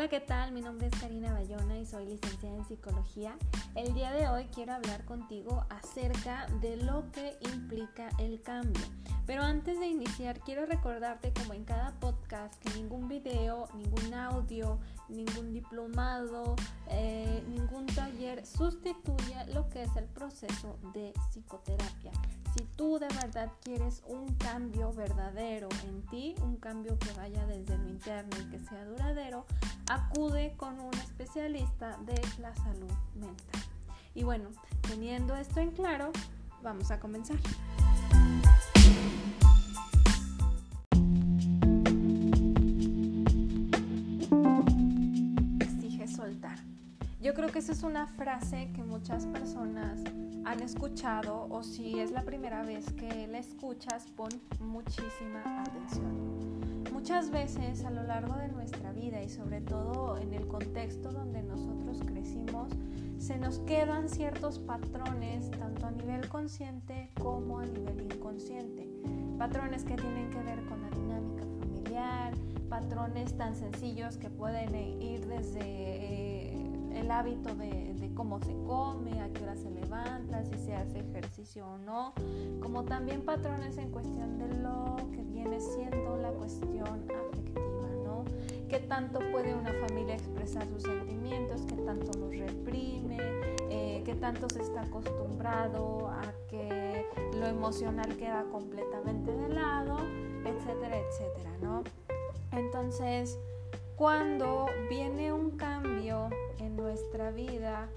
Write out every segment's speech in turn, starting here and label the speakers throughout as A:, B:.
A: Hola, ¿qué tal? Mi nombre es Karina Bayona y soy licenciada en psicología. El día de hoy quiero hablar contigo acerca de lo que implica el cambio. Pero antes de iniciar, quiero recordarte como en cada podcast que ningún video, ningún audio, ningún diplomado, eh, ningún taller sustituye lo que es el proceso de psicoterapia. Si tú de verdad quieres un cambio verdadero en ti, un cambio que vaya desde lo interno y que sea duradero, acude con un especialista de la salud mental. Y bueno, teniendo esto en claro, vamos a comenzar. Exige soltar. Yo creo que esa es una frase que muchas personas han escuchado o si es la primera vez que la escuchas, pon muchísima atención. Muchas veces a lo largo de nuestra vida y sobre todo en el contexto donde nosotros crecimos, se nos quedan ciertos patrones tanto a nivel consciente como a nivel inconsciente. Patrones que tienen que ver con la dinámica familiar, patrones tan sencillos que pueden ir desde eh, el hábito de, de cómo se come, a qué hora se levanta, si se hace ejercicio o no, como también patrones en cuestión de lo que viene siendo la cuestión afectiva, ¿no? ¿Qué tanto puede una familia expresar sus sentimientos? ¿Qué tanto los reprime? Eh, ¿Qué tanto se está acostumbrado a que lo emocional queda completamente de lado? Etcétera, etcétera, ¿no? Entonces, cuando viene un cambio en nuestra vida,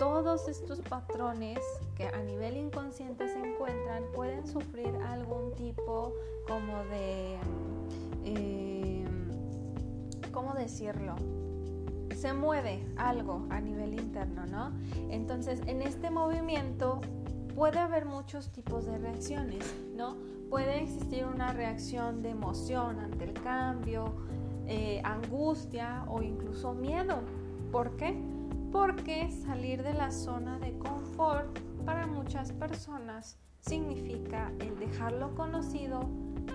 A: todos estos patrones a nivel inconsciente se encuentran pueden sufrir algún tipo como de... Eh, ¿Cómo decirlo? Se mueve algo a nivel interno, ¿no? Entonces, en este movimiento puede haber muchos tipos de reacciones, ¿no? Puede existir una reacción de emoción ante el cambio, eh, angustia o incluso miedo. ¿Por qué? Porque salir de la zona de confort para muchas personas significa el dejar lo conocido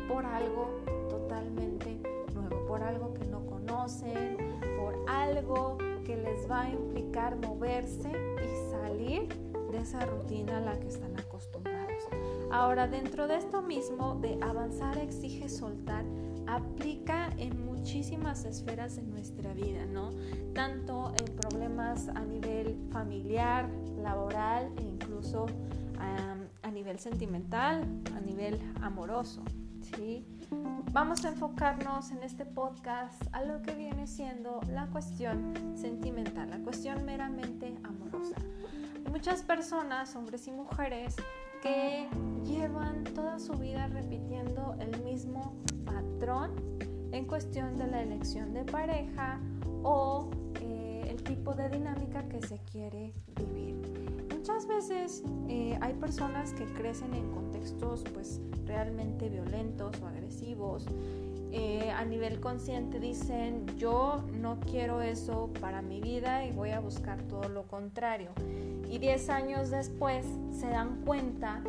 A: por algo totalmente nuevo, por algo que no conocen, por algo que les va a implicar moverse y salir de esa rutina a la que están acostumbrados. Ahora, dentro de esto mismo de avanzar exige soltar, aplica en muchísimas esferas de nuestra vida, ¿no? Tanto en problemas a nivel familiar, laboral e incluso a nivel sentimental, a nivel amoroso, ¿sí? Vamos a enfocarnos en este podcast a lo que viene siendo la cuestión sentimental, la cuestión meramente amorosa. Muchas personas, hombres y mujeres, que llevan toda su vida repitiendo el mismo patrón en cuestión de la elección de pareja o eh, el tipo de dinámica que se quiere vivir. Muchas veces eh, hay personas que crecen en contextos pues realmente violentos o agresivos. Eh, a nivel consciente dicen yo no quiero eso para mi vida y voy a buscar todo lo contrario. Y 10 años después se dan cuenta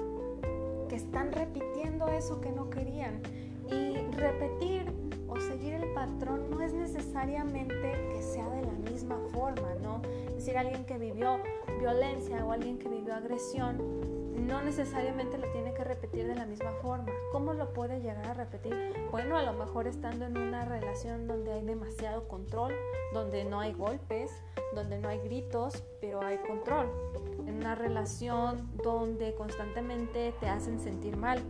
A: que están repitiendo eso que no querían. Y repetir o seguir el patrón no es necesariamente que sea de la misma forma, ¿no? Es decir, alguien que vivió violencia o alguien que vivió agresión no necesariamente lo tiene que repetir de la misma forma. ¿Cómo lo puede llegar a repetir? Bueno, a lo mejor estando en una relación donde hay demasiado control, donde no hay golpes, donde no hay gritos, pero hay control. En una relación donde constantemente te hacen sentir mal,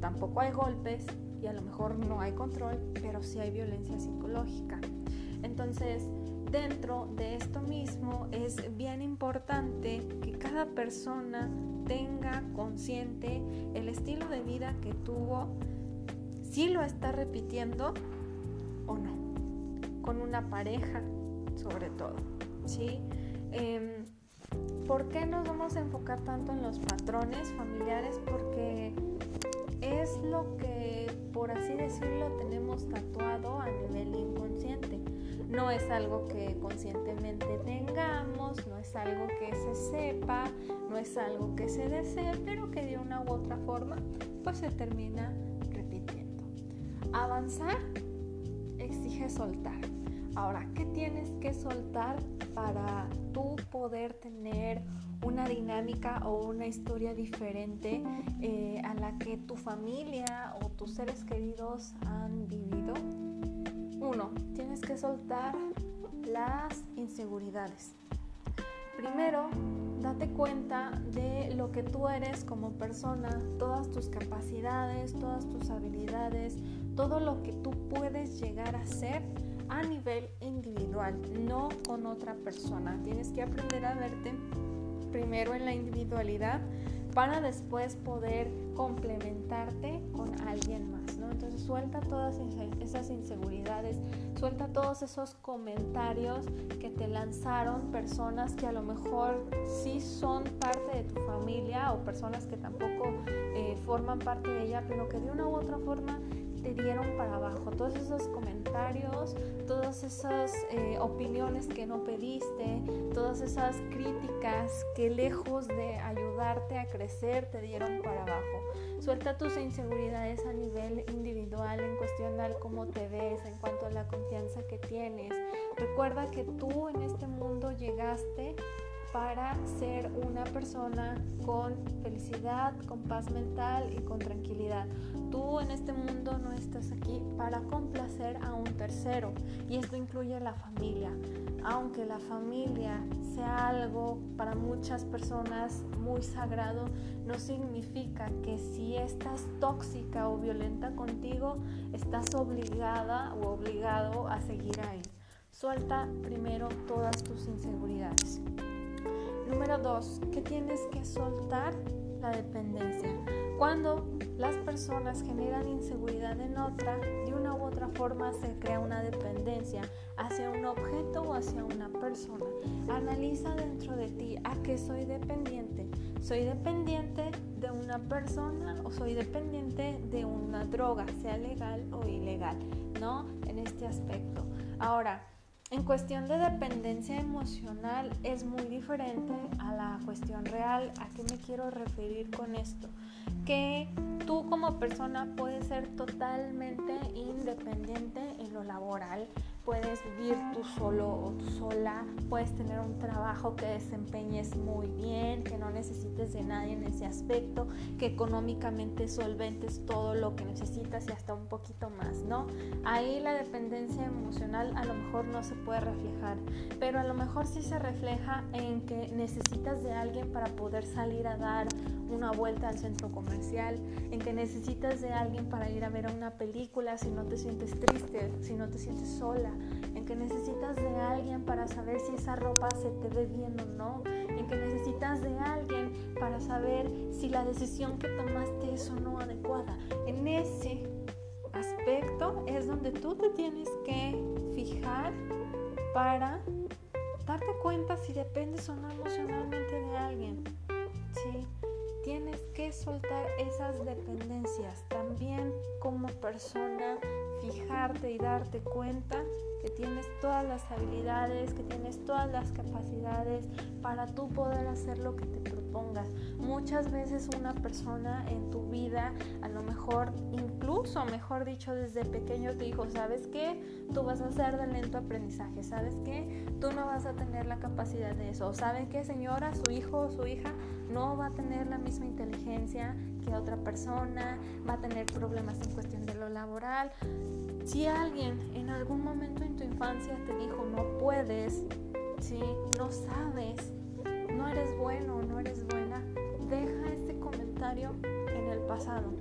A: tampoco hay golpes y a lo mejor no hay control, pero sí hay violencia psicológica. Entonces, dentro de esto mismo es bien importante que cada persona tenga consciente el estilo de vida que tuvo, si lo está repitiendo o no, con una pareja sobre todo, ¿sí? Em, ¿Por qué nos vamos a enfocar tanto en los patrones familiares? Porque es lo que, por así decirlo, tenemos tatuado a nivel. No es algo que conscientemente tengamos, no es algo que se sepa, no es algo que se desee, pero que de una u otra forma pues se termina repitiendo. Avanzar exige soltar. Ahora, ¿qué tienes que soltar para tú poder tener una dinámica o una historia diferente eh, a la que tu familia o tus seres queridos han vivido? Uno, tienes que soltar las inseguridades. Primero, date cuenta de lo que tú eres como persona, todas tus capacidades, todas tus habilidades, todo lo que tú puedes llegar a ser a nivel individual, no con otra persona. Tienes que aprender a verte primero en la individualidad para después poder complementarte con alguien más, ¿no? Entonces suelta todas esas inseguridades, suelta todos esos comentarios que te lanzaron personas que a lo mejor sí son parte de tu familia o personas que tampoco eh, forman parte de ella, pero que de una u otra forma te dieron para abajo. Todos esos comentarios, todas esas eh, opiniones que no pediste, todas esas críticas que lejos de ayudarte a crecer te dieron para abajo. Suelta tus inseguridades a nivel individual en cuestión de cómo te ves, en cuanto a la confianza que tienes. Recuerda que tú en este mundo llegaste para ser una persona con felicidad, con paz mental y con tranquilidad. Tú en este mundo no estás aquí para complacer a un tercero y esto incluye la familia. Aunque la familia sea algo para muchas personas muy sagrado, no significa que si estás tóxica o violenta contigo, estás obligada o obligado a seguir ahí. Suelta primero todas tus inseguridades. Número dos, ¿qué tienes que soltar? La dependencia. Cuando las personas generan inseguridad en otra, de una u otra forma se crea una dependencia hacia un objeto o hacia una persona. Analiza dentro de ti a qué soy dependiente. ¿Soy dependiente de una persona o soy dependiente de una droga, sea legal o ilegal? ¿No? En este aspecto. Ahora, en cuestión de dependencia emocional es muy diferente a la cuestión real. ¿A qué me quiero referir con esto? Que tú como persona puedes ser totalmente independiente en lo laboral, puedes vivir tú solo o tú sola, puedes tener un trabajo que desempeñes muy bien, que no necesites de nadie en ese aspecto, que económicamente solventes todo lo que necesitas y hasta un poquito más, ¿no? Ahí la dependencia emocional a lo mejor no se puede reflejar, pero a lo mejor sí se refleja en que necesitas de alguien para poder salir a dar una vuelta al centro comercial, en que necesitas de alguien para ir a ver una película si no te sientes triste, si no te sientes sola, en que necesitas de alguien para saber si esa ropa se te ve bien o no, en que necesitas de alguien para saber si la decisión que tomaste es o no adecuada. En ese aspecto es donde tú te tienes que fijar para darte cuenta si dependes o no emocionalmente de alguien. Tienes que soltar esas dependencias. También como persona, fijarte y darte cuenta que tienes todas las habilidades, que tienes todas las capacidades para tú poder hacer lo que te propongas. Muchas veces una persona en tu vida, a lo mejor, incluso, mejor dicho, desde pequeño te dijo, ¿sabes qué? Tú vas a ser de lento aprendizaje, ¿sabes qué? Tú no vas a tener la capacidad de eso. ¿Saben qué, señora? Su hijo o su hija no va a tener la misma inteligencia que otra persona, va a tener problemas en cuestión de lo laboral. Si alguien en algún momento en tu infancia te dijo no puedes, si no sabes, no eres bueno, no eres buena, deja este comentario en el pasado.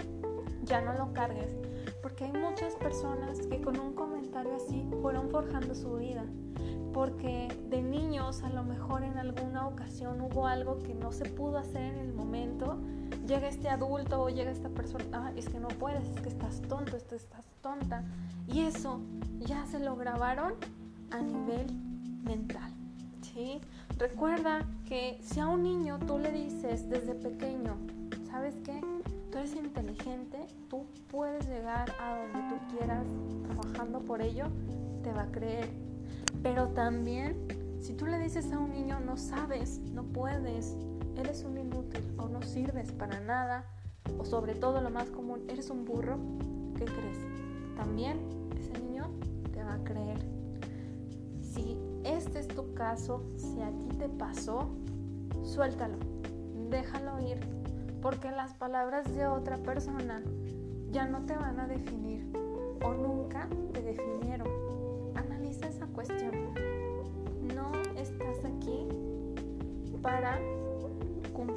A: Ya no lo cargues, porque hay muchas personas que con un comentario así fueron forjando su vida porque de niños a lo mejor en alguna ocasión hubo algo que no se pudo hacer en el momento, llega este adulto o llega esta persona, ah, es que no puedes, es que estás tonto, estás tonta. Y eso ya se lo grabaron a nivel mental. ¿sí? Recuerda que si a un niño tú le dices desde pequeño, ¿sabes qué? Tú eres inteligente, tú puedes llegar a donde tú quieras trabajando por ello, te va a creer pero también, si tú le dices a un niño, no sabes, no puedes, eres un inútil o no sirves para nada, o sobre todo lo más común, eres un burro, ¿qué crees? También ese niño te va a creer. Si este es tu caso, si a ti te pasó, suéltalo, déjalo ir, porque las palabras de otra persona ya no te van a definir o nunca te definieron. Analiza esa cuestión. No estás aquí para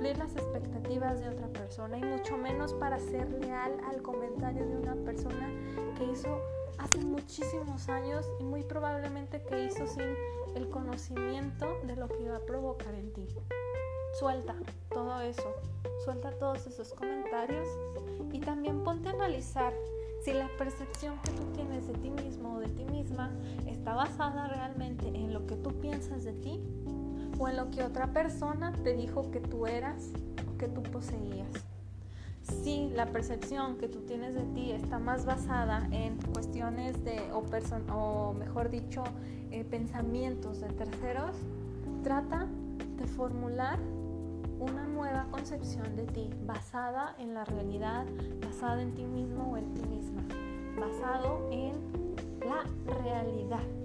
A: cumplir las expectativas de otra persona y mucho menos para ser leal al comentario de una persona que hizo hace muchísimos años y muy probablemente que hizo sin el conocimiento de lo que iba a provocar en ti. Suelta todo eso, suelta todos esos comentarios y también ponte a analizar si la percepción que tú tienes de ti mismo o de ti misma está basada realmente en lo que tú piensas de ti o en lo que otra persona te dijo que tú eras o que tú poseías. Si la percepción que tú tienes de ti está más basada en cuestiones de, o, mejor dicho, eh, pensamientos de terceros, trata de formular una nueva concepción de ti basada en la realidad, basada en ti mismo o en ti misma, basado en la realidad.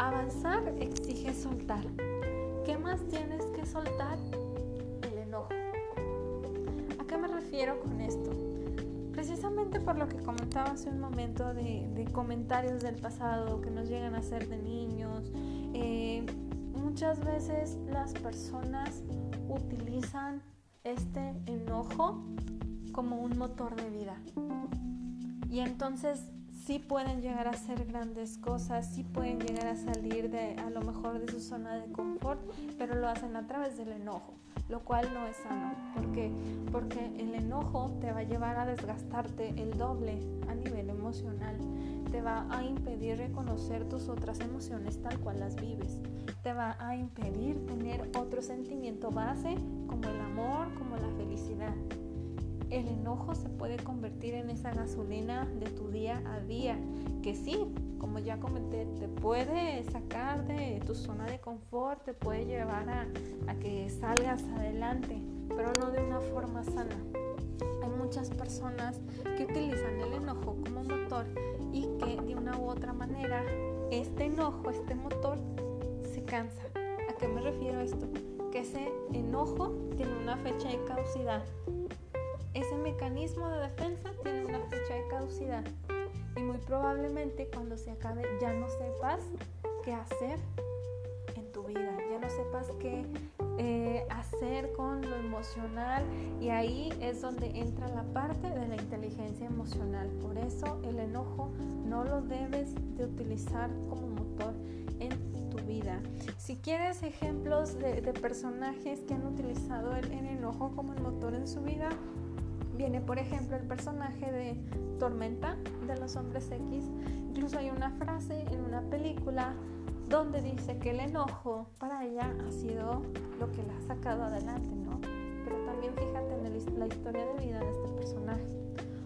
A: Avanzar exige soltar. ¿Qué más tienes que soltar? El enojo. ¿A qué me refiero con esto? Precisamente por lo que comentaba hace un momento de, comentarios del pasado que nos llegan a hacer de niños. Eh, muchas veces las personas utilizan este enojo como un motor de vida. Y entonces sí pueden llegar a hacer grandes cosas, sí pueden llegar a salir de a lo mejor de su zona de confort, pero lo hacen a través del enojo, lo cual no es sano. ¿Por qué? Porque el enojo te va a llevar a desgastarte el doble a nivel emocional, te va a impedir reconocer tus otras emociones tal cual las vives te va a impedir tener otro sentimiento base como el amor, como la felicidad. El enojo se puede convertir en esa gasolina de tu día a día, que sí, como ya comenté, te puede sacar de tu zona de confort, te puede llevar a, a que salgas adelante, pero no de una forma sana. Hay muchas personas que utilizan el enojo como motor y que de una u otra manera este enojo, este motor, cansa. ¿A qué me refiero esto? Que ese enojo tiene una fecha de caducidad. Ese mecanismo de defensa tiene una fecha de caducidad. Y muy probablemente cuando se acabe ya no sepas qué hacer en tu vida, ya no sepas qué eh, hacer con lo emocional y ahí es donde entra la parte de la inteligencia emocional. Por eso el enojo no lo debes de utilizar como motor en vida. Si quieres ejemplos de, personajes que han utilizado el, enojo como el motor en su vida, viene por ejemplo el personaje de Tormenta de los Hombres X. Incluso hay una frase en una película donde dice que el enojo para ella ha sido lo que la ha sacado adelante, ¿no? Pero también fíjate en la historia de vida de este personaje.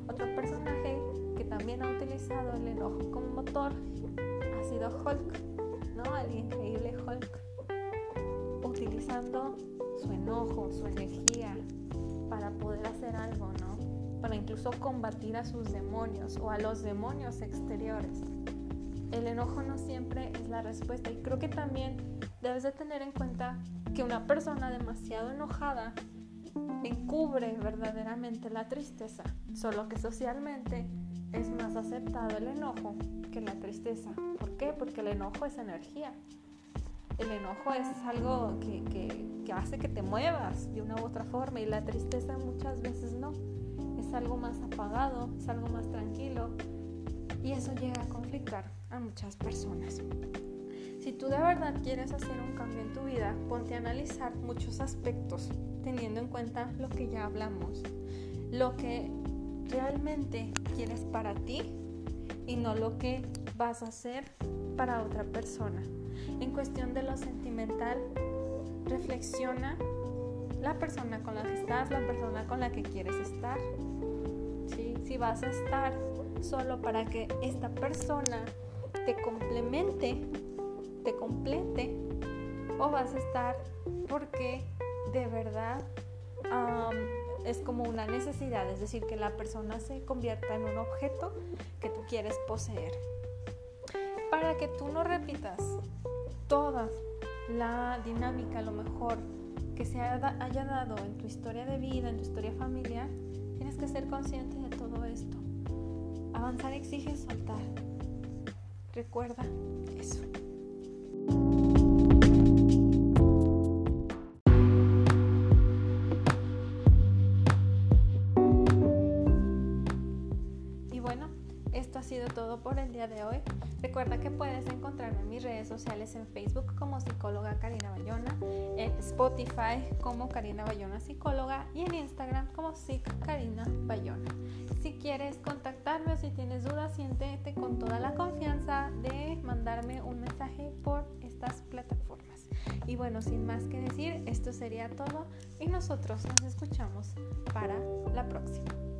A: Otro personaje que también ha utilizado el enojo como motor ha sido Hulk ¿no? El increíble Hulk, utilizando su enojo, su energía para poder hacer algo, ¿no? Para incluso combatir a sus demonios o a los demonios exteriores. El enojo no siempre es la respuesta y creo que también debes de tener en cuenta que una persona demasiado enojada encubre verdaderamente la tristeza, solo que socialmente es más aceptado el enojo que la tristeza. ¿Por qué? Porque el enojo es energía. El enojo es algo que, que, hace que te muevas de una u otra forma y la tristeza muchas veces no. Es algo más apagado, es algo más tranquilo y eso llega a conflictar a muchas personas. Si tú de verdad quieres hacer un cambio en tu vida, ponte a analizar muchos aspectos teniendo en cuenta lo que ya hablamos. Lo que realmente quieres para ti y no lo que vas a hacer para otra persona. En cuestión de lo sentimental, reflexiona la persona con la que estás, la persona con la que quieres estar. Si vas a estar solo para que esta persona te complemente, te complete, o vas a estar porque de verdad es como una necesidad, es decir, que la persona se convierta en un objeto que tú quieres poseer. Para que tú no repitas toda la dinámica, lo mejor que se haya dado en tu historia de vida, en tu historia familiar, tienes que ser consciente de todo esto. Avanzar exige soltar. Recuerda eso. Y bueno, esto ha sido todo por el día de hoy. Recuerda que puedes encontrarme en mis redes sociales en Facebook como psicóloga Karina Bayona, en Spotify como Karina Bayona psicóloga y en Instagram como psic Karina Bayona. Si quieres contactarme o si tienes dudas, siéntete con toda la confianza de mandarme un mensaje por estas plataformas. Y bueno, sin más que decir, esto sería todo y nosotros nos escuchamos para la próxima.